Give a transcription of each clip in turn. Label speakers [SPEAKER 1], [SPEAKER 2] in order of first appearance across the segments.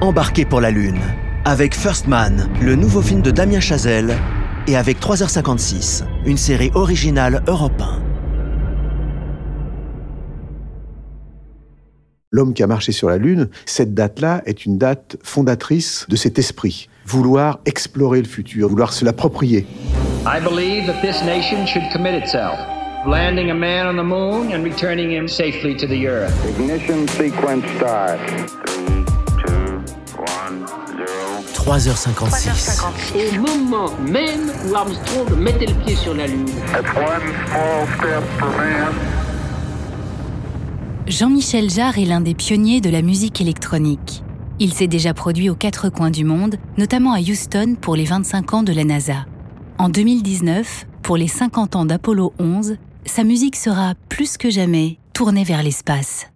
[SPEAKER 1] embarquez pour la Lune. Avec First Man, le nouveau film de Damien Chazelle, et avec 3h56, une série originale Europe 1.
[SPEAKER 2] L'homme qui a marché sur la Lune, cette date-là est une date fondatrice de cet esprit. Vouloir explorer le futur, vouloir se l'approprier.
[SPEAKER 3] I believe that this nation should commit itself, landing a man on the moon and returning him safely to the earth.
[SPEAKER 4] Ignition sequence start.
[SPEAKER 1] 3h56.
[SPEAKER 5] Au moment même où Armstrong mettait le pied sur la Lune.
[SPEAKER 6] Jean-Michel Jarre est l'un des pionniers de la musique électronique. Il s'est déjà produit aux quatre coins du monde, notamment à Houston pour les 25 ans de la NASA. En 2019, pour les 50 ans d'Apollo 11, sa musique sera plus que jamais tournée vers l'espace.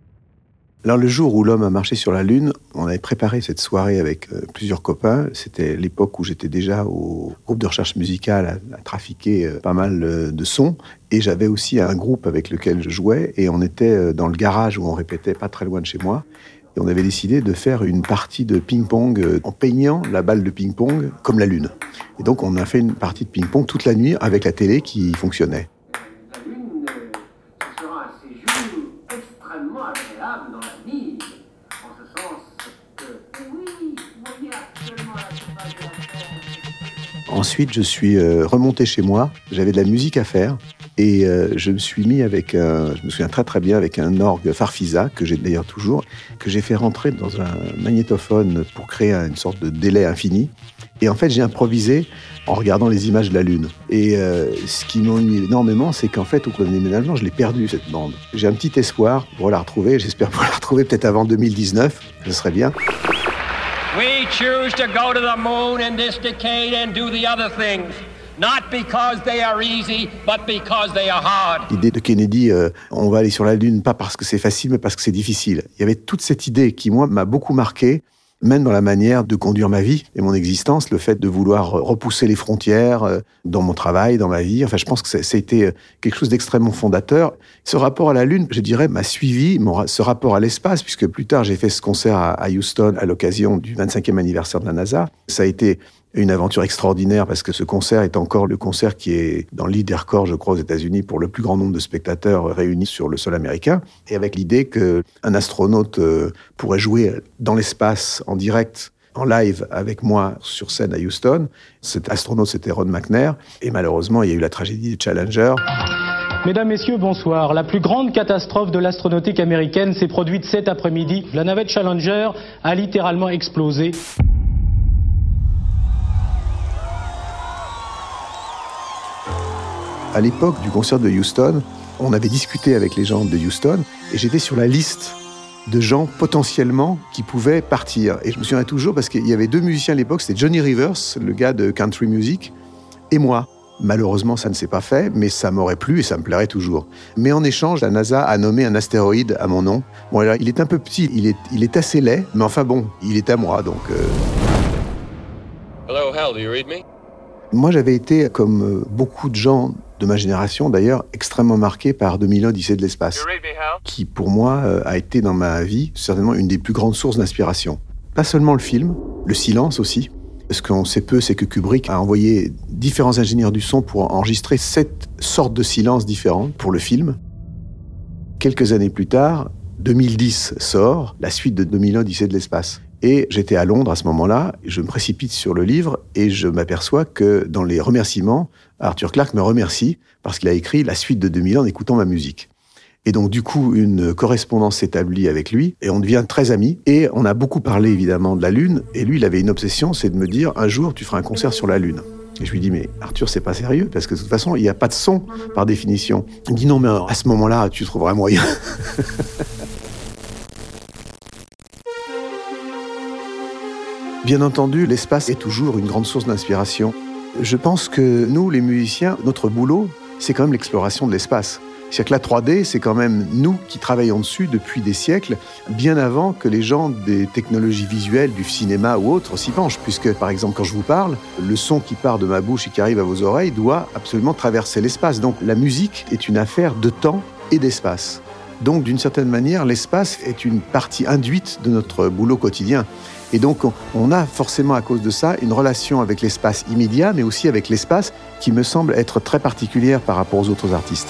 [SPEAKER 2] Alors le jour où l'homme a marché sur la Lune, on avait préparé cette soirée avec euh, plusieurs copains. C'était l'époque où j'étais déjà au groupe de recherche musicale à, trafiquer euh, pas mal euh, de sons. Et j'avais aussi un groupe avec lequel je jouais. Et on était dans le garage où on répétait pas très loin de chez moi. Et on avait décidé de faire une partie de ping-pong en peignant la balle de ping-pong comme la Lune. Et donc on a fait une partie de ping-pong toute la nuit avec la télé qui fonctionnait. Ensuite, je suis euh, remonté chez moi. J'avais de la musique à faire. Et euh, je me suis mis avec un, je me souviens très très bien, avec un orgue Farfisa, que j'ai d'ailleurs toujours, que j'ai fait rentrer dans un magnétophone pour créer une sorte de délai infini. Et en fait, j'ai improvisé en regardant les images de la Lune. Et euh, ce qui m'ennuie énormément, c'est qu'en fait, au cours des déménagements, je l'ai perdu, cette bande. J'ai un petit espoir pour la retrouver. J'espère pouvoir la retrouver peut-être avant 2019. Ce serait bien.
[SPEAKER 3] We choose to go to the moon in this decade and do the other things, not because they are easy, but because they are hard.
[SPEAKER 2] L'idée de Kennedy, euh, on va aller sur la Lune, pas parce que c'est facile, mais parce que c'est difficile. Il y avait toute cette idée qui, moi, m'a beaucoup marqué, même dans la manière de conduire ma vie et mon existence, le fait de vouloir repousser les frontières euh, dans mon travail, dans ma vie. Enfin, je pense que été euh, quelque chose d'extrêmement fondateur. Ce rapport à la Lune, je dirais, m'a suivi, mon ce rapport à l'espace, puisque plus tard, j'ai fait ce concert à, à Houston à l'occasion du 25e anniversaire de la NASA. Ça a été une aventure extraordinaire parce que ce concert est encore le concert qui est dans le des records, je crois, aux États-Unis pour le plus grand nombre de spectateurs réunis sur le sol américain. Et avec l'idée qu'un astronaute euh, pourrait jouer dans l'espace en direct, en live avec moi sur scène à Houston. Cet astronaute, c'était Ron McNair. Et malheureusement, il y a eu la tragédie de Challenger.
[SPEAKER 7] Mesdames, Messieurs, bonsoir. La plus grande catastrophe de l'astronautique américaine s'est produite cet après-midi. La navette Challenger a littéralement explosé.
[SPEAKER 2] À l'époque du concert de Houston, on avait discuté avec les gens de Houston et j'étais sur la liste de gens potentiellement qui pouvaient partir. Et je me souviens toujours parce qu'il y avait deux musiciens à l'époque, c'était Johnny Rivers, le gars de country music, et moi. Malheureusement, ça ne s'est pas fait, mais ça m'aurait plu et ça me plairait toujours. Mais en échange, la NASA a nommé un astéroïde à mon nom. Bon, alors, il est un peu petit, il est, il est assez laid, mais enfin bon, il est à moi, donc... euh,
[SPEAKER 8] Hello, Hal, do you read me?
[SPEAKER 2] Moi, j'avais été, comme euh, beaucoup de gens de ma génération d'ailleurs, extrêmement marqué par 2001 Odyssée de l'espace, qui pour moi euh, a été dans ma vie certainement une des plus grandes sources d'inspiration. Pas seulement le film, le silence aussi. Ce qu'on sait peu, c'est que Kubrick a envoyé différents ingénieurs du son pour enregistrer sept sortes de silences différentes pour le film. Quelques années plus tard, 2010 sort, la suite de 2001 Odyssée de l'espace. Et j'étais à Londres à ce moment-là, je me précipite sur le livre et je m'aperçois que dans les remerciements, Arthur Clarke me remercie parce qu'il a écrit la suite de 2000 en écoutant ma musique. Et donc, du coup, une correspondance s'établit avec lui et on devient très amis. Et on a beaucoup parlé évidemment de la Lune. Et lui, il avait une obsession, c'est de me dire un jour, tu feras un concert sur la Lune. Et je lui dis, mais Arthur, c'est pas sérieux, parce que de toute façon, il n'y a pas de son par définition. Il me dit, non, mais à ce moment-là, tu trouveras moyen. Bien entendu, l'espace est toujours une grande source d'inspiration. Je pense que nous, les musiciens, notre boulot, c'est quand même l'exploration de l'espace. C'est-à-dire que la 3D, c'est quand même nous qui travaillons dessus depuis des siècles, bien avant que les gens des technologies visuelles, du cinéma ou autres s'y penchent. Puisque, par exemple, quand je vous parle, le son qui part de ma bouche et qui arrive à vos oreilles doit absolument traverser l'espace. Donc la musique est une affaire de temps et d'espace. Donc, d'une certaine manière, l'espace est une partie induite de notre boulot quotidien. Et donc, on a forcément à cause de ça une relation avec l'espace immédiat, mais aussi avec l'espace qui me semble être très particulière par rapport aux autres artistes.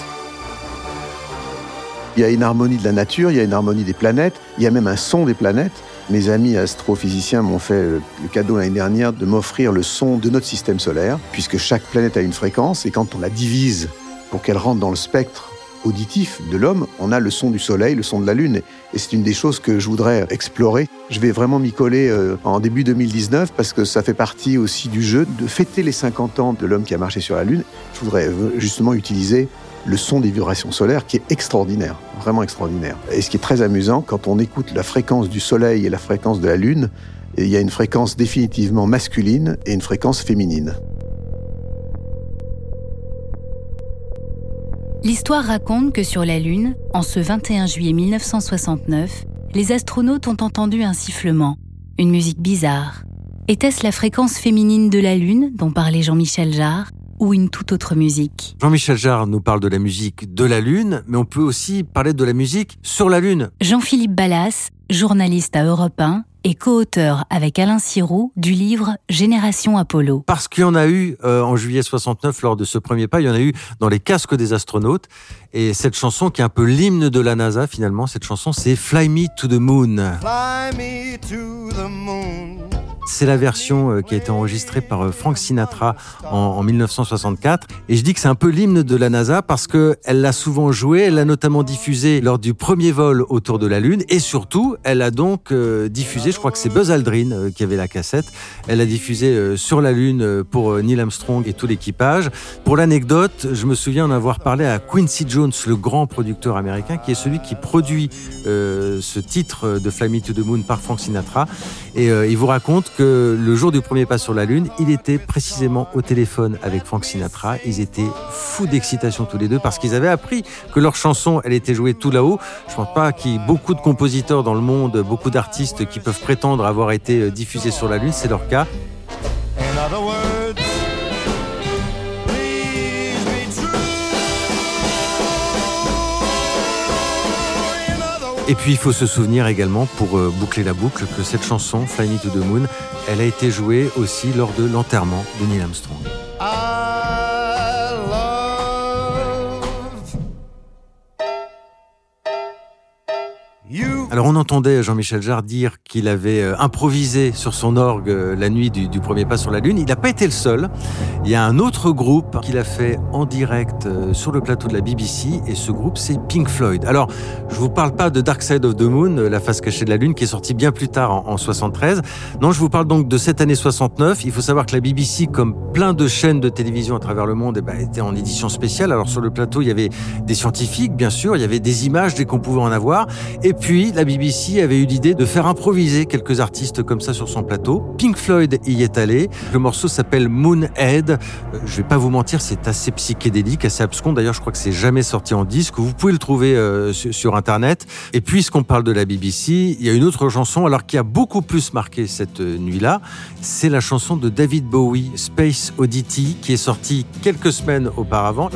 [SPEAKER 2] Il y a une harmonie de la nature, il y a une harmonie des planètes, il y a même un son des planètes. Mes amis astrophysiciens m'ont fait le cadeau l'année dernière de m'offrir le son de notre système solaire, puisque chaque planète a une fréquence, et quand on la divise pour qu'elle rentre dans le spectre auditif de l'homme, on a le son du soleil, le son de la lune. Et c'est une des choses que je voudrais explorer. Je vais vraiment m'y coller euh, en début 2019 parce que ça fait partie aussi du jeu de fêter les 50 ans de l'homme qui a marché sur la lune. Je voudrais euh, justement utiliser le son des vibrations solaires qui est extraordinaire, vraiment extraordinaire. Et ce qui est très amusant, quand on écoute la fréquence du soleil et la fréquence de la lune, il y a une fréquence définitivement masculine et une fréquence féminine.
[SPEAKER 6] L'histoire raconte que sur la Lune, en ce 21 juillet 1969, les astronautes ont entendu un sifflement, une musique bizarre. Était-ce la fréquence féminine de la Lune dont parlait Jean-Michel Jarre ou une toute autre musique?
[SPEAKER 8] Jean-Michel Jarre nous parle de la musique de la Lune, mais on peut aussi parler de la musique sur la Lune.
[SPEAKER 6] Jean-Philippe Ballas, journaliste à Europe 1, et co-auteur avec Alain Sirou du livre Génération Apollo.
[SPEAKER 8] Parce qu'il y en a eu euh, en juillet 69 lors de ce premier pas, il y en a eu dans les casques des astronautes. Et cette chanson qui est un peu l'hymne de la NASA finalement, cette chanson c'est Fly Me to the Moon. Fly me to the moon. C'est la version euh, qui a été enregistrée par euh, Frank Sinatra en, 1964. Et je dis que c'est un peu l'hymne de la NASA parce qu'elle l'a souvent joué, elle l'a notamment diffusé lors du premier vol autour de la Lune. Et surtout, elle a donc euh, diffusé, je crois que c'est Buzz Aldrin qui avait la cassette, elle a diffusé sur la Lune pour Neil Armstrong et tout l'équipage. Pour l'anecdote, je me souviens en avoir parlé à Quincy Jones, le grand producteur américain, qui est celui qui produit ce titre de Fly Me to the Moon par Frank Sinatra. Et il vous raconte que le jour du premier pas sur la Lune, il était précisément au téléphone avec Frank Sinatra. Ils étaient fous d'excitation tous les deux parce qu'ils avaient appris que leur chanson, elle était jouée tout là-haut. Je pense pas qu'il y ait beaucoup de compositeurs dans le monde, beaucoup d'artistes qui peuvent prétendre avoir été euh, diffusés sur la Lune. C'est leur cas. Et puis il faut se souvenir également, pour euh, boucler la boucle, que cette chanson, Fly Me to the Moon, elle a été jouée aussi lors de l'enterrement de Neil Armstrong. Alors on entendait Jean-Michel Jarre dire qu'il avait euh, improvisé sur son orgue euh, la nuit du, premier pas sur la Lune. Il n'a pas été le seul. Il y a un autre groupe qu'il a fait en direct euh, sur le plateau de la BBC et ce groupe c'est Pink Floyd. Alors je vous parle pas de Dark Side of the Moon, la face cachée de la Lune qui est sortie bien plus tard en, 73. Non, je vous parle donc de cette année 69. Il faut savoir que la BBC, comme plein de chaînes de télévision à travers le monde, eh ben, était en édition spéciale. Alors sur le plateau il y avait des scientifiques bien sûr, il y avait des images dès qu'on pouvait en avoir. Et puis BBC avait eu l'idée de faire improviser quelques artistes comme ça sur son plateau. Pink Floyd y est allé. Le morceau s'appelle Moonhead. Euh, je vais pas vous mentir, c'est assez psychédélique, assez abscon. D'ailleurs, je crois que c'est jamais sorti en disque. Vous pouvez le trouver euh, sur, Internet. Et puisqu'on parle de la BBC, il y a une autre chanson, alors qui a beaucoup plus marqué cette euh, nuit-là. C'est la chanson de David Bowie, Space Oddity, qui est sortie quelques semaines auparavant.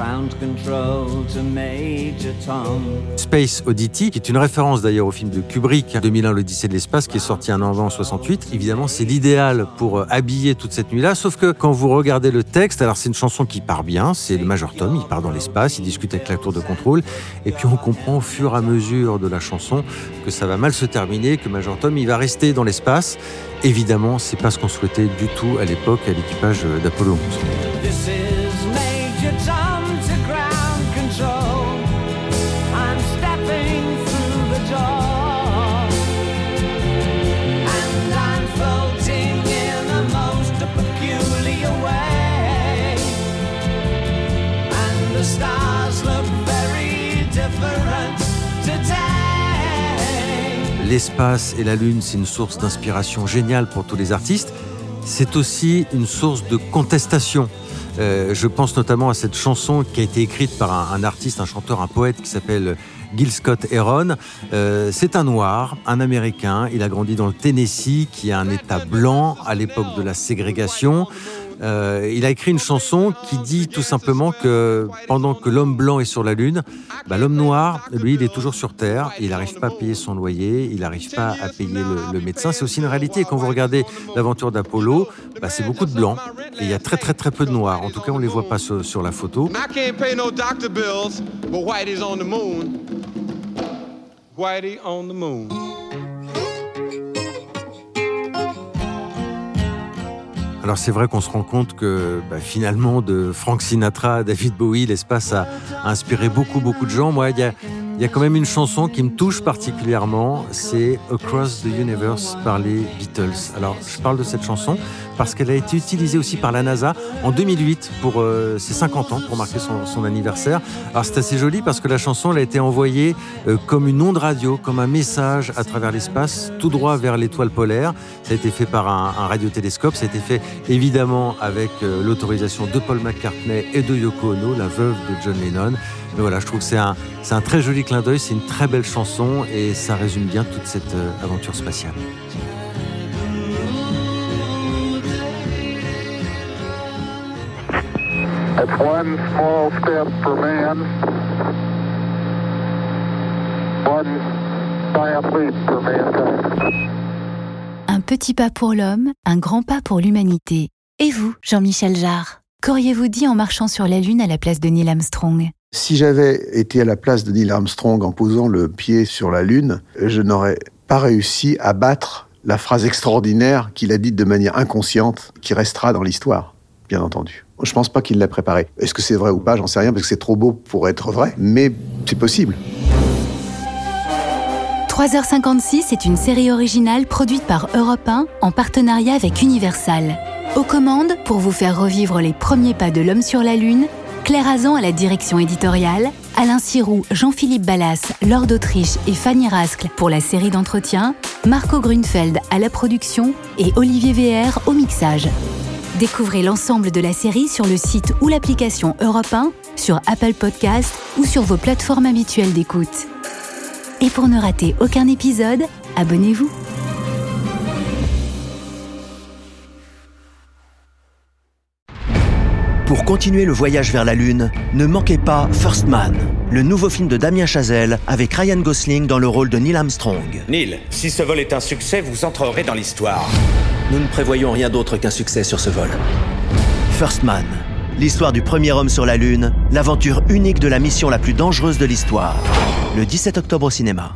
[SPEAKER 8] Space Oddity, qui est une référence d'ailleurs au film de Kubrick, 2001, l'Odyssée de l'espace, qui est sorti un an avant en 68. Évidemment, c'est l'idéal pour euh, habiller toute cette nuit-là, sauf que quand vous regardez le texte, alors c'est une chanson qui part bien, c'est le Major Tom, il part dans l'espace, il discute avec la tour de contrôle, et puis on comprend au fur et à mesure de la chanson que ça va mal se terminer, que Major Tom, il va rester dans l'espace. Évidemment, c'est pas ce qu'on souhaitait du tout à l'époque à l'équipage d'Apollo 11. L'espace et la Lune, c'est une source d'inspiration géniale pour tous les artistes. C'est aussi une source de contestation. Euh, je pense notamment à cette chanson qui a été écrite par un, artiste, un chanteur, un poète qui s'appelle Gil Scott Heron. Euh, c'est un noir, un américain. Il a grandi dans le Tennessee, qui est un État blanc à l'époque de la ségrégation. Euh, il a écrit une chanson qui dit tout simplement que pendant que l'homme blanc est sur la Lune, bah, l'homme noir, lui, il est toujours sur Terre. Il n'arrive pas à payer son loyer, il n'arrive pas à payer le, médecin. C'est aussi une réalité. Et quand vous regardez l'aventure d'Apollo, bah, c'est beaucoup de blancs. Et il y a très très très peu de noirs. En tout cas, on ne les voit pas sur, la photo. Whitey on the moon. Alors c'est vrai qu'on se rend compte que bah, finalement de Frank Sinatra à David Bowie, l'espace a, inspiré beaucoup beaucoup de gens. Il y a quand même une chanson qui me touche particulièrement, c'est Across the Universe par les Beatles. Alors, je parle de cette chanson parce qu'elle a été utilisée aussi par la NASA en 2008 pour euh, ses 50 ans, pour marquer son, anniversaire. Alors, c'est assez joli parce que la chanson, elle a été envoyée euh, comme une onde radio, comme un message à travers l'espace, tout droit vers l'étoile polaire. Ça a été fait par un, radiotélescope. Ça a été fait évidemment avec euh, l'autorisation de Paul McCartney et de Yoko Ono, la veuve de John Lennon. Mais voilà, je trouve que c'est un, c'est un très joli clin d'œil, c'est une très belle chanson et ça résume bien toute cette euh, aventure spatiale.
[SPEAKER 6] Un petit pas pour l'homme, un grand pas pour l'humanité. Et vous, Jean-Michel Jarre Qu'auriez-vous dit en marchant sur la Lune à la place de Neil Armstrong?
[SPEAKER 2] Si j'avais été à la place de Neil Armstrong en posant le pied sur la Lune, je n'aurais pas réussi à battre la phrase extraordinaire qu'il a dite de manière inconsciente, qui restera dans l'histoire, bien entendu. Je ne pense pas qu'il l'a préparé. Est-ce que c'est vrai ou pas J'en sais rien, parce que c'est trop beau pour être vrai, mais c'est possible.
[SPEAKER 6] 3h56 est une série originale produite par Europe 1 en partenariat avec Universal. Aux commandes, pour vous faire revivre les premiers pas de l'homme sur la Lune, Claire Azan à la direction éditoriale, Alain Sirou, Jean-Philippe Ballas, Lord d'Autriche et Fanny Rascle pour la série d'entretien, Marco Grunfeld à la production et Olivier VR au mixage. Découvrez l'ensemble de la série sur le site ou l'application Europe 1, sur Apple Podcast ou sur vos plateformes habituelles d'écoute. Et pour ne rater aucun épisode, abonnez-vous.
[SPEAKER 1] Pour continuer le voyage vers la Lune, ne manquez pas First Man, le nouveau film de Damien Chazelle avec Ryan Gosling dans le rôle de Neil Armstrong.
[SPEAKER 9] Neil, si ce vol est un succès, vous entrerez dans l'histoire.
[SPEAKER 1] Nous ne prévoyons rien d'autre qu'un succès sur ce vol. First Man, l'histoire du premier homme sur la Lune, l'aventure unique de la mission la plus dangereuse de l'histoire. Le 17 octobre au cinéma.